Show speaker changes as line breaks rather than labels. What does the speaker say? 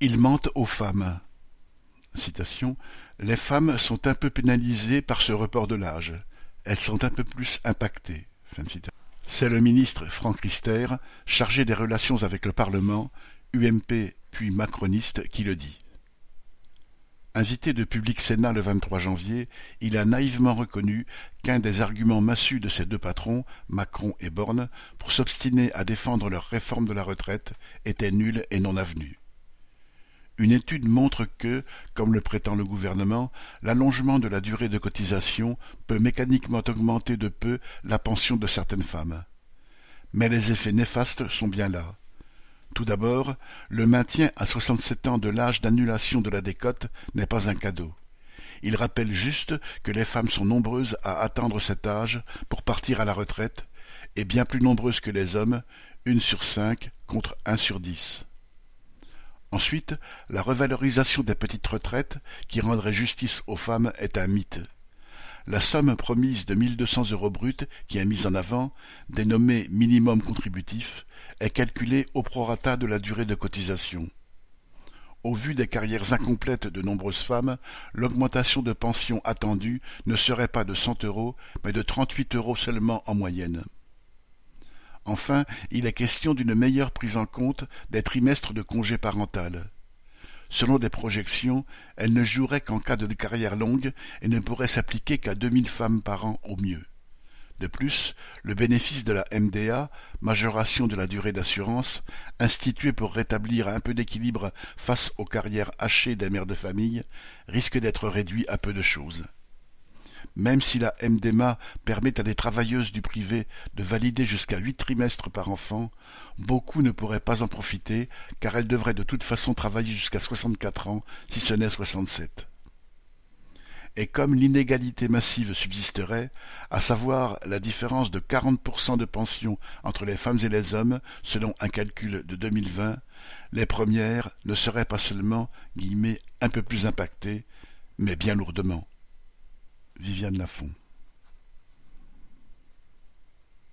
Ils mentent aux femmes. Les femmes sont un peu pénalisées par ce report de l'âge. Elles sont un peu plus impactées. C'est le ministre Franck Rister, chargé des relations avec le Parlement, UMP puis macroniste, qui le dit. Invité de Public Sénat le 23 janvier, il a naïvement reconnu qu'un des arguments massus de ses deux patrons, Macron et Borne, pour s'obstiner à défendre leur réforme de la retraite était nul et non avenu. Une étude montre que, comme le prétend le gouvernement, l'allongement de la durée de cotisation peut mécaniquement augmenter de peu la pension de certaines femmes. Mais les effets néfastes sont bien là. Tout d'abord, le maintien à soixante-sept ans de l'âge d'annulation de la décote n'est pas un cadeau. Il rappelle juste que les femmes sont nombreuses à attendre cet âge pour partir à la retraite, et bien plus nombreuses que les hommes, une sur cinq contre un sur dix. Ensuite, la revalorisation des petites retraites, qui rendrait justice aux femmes, est un mythe. La somme promise de mille deux cents euros bruts qui est mise en avant, dénommée minimum contributif, est calculée au prorata de la durée de cotisation. Au vu des carrières incomplètes de nombreuses femmes, l'augmentation de pension attendue ne serait pas de cent euros, mais de trente-huit euros seulement en moyenne. Enfin, il est question d'une meilleure prise en compte des trimestres de congé parental. Selon des projections, elle ne jouerait qu'en cas de carrière longue et ne pourrait s'appliquer qu'à deux mille femmes par an au mieux. De plus, le bénéfice de la MDA, majoration de la durée d'assurance, instituée pour rétablir un peu d'équilibre face aux carrières hachées des mères de famille, risque d'être réduit à peu de choses. Même si la MDMA permet à des travailleuses du privé de valider jusqu'à huit trimestres par enfant, beaucoup ne pourraient pas en profiter car elles devraient de toute façon travailler jusqu'à soixante-quatre ans, si ce n'est soixante-sept. Et comme l'inégalité massive subsisterait, à savoir la différence de quarante pour cent de pension entre les femmes et les hommes, selon un calcul de 2020, les premières ne seraient pas seulement guillemets, un peu plus impactées, mais bien lourdement. Viviane Lafont.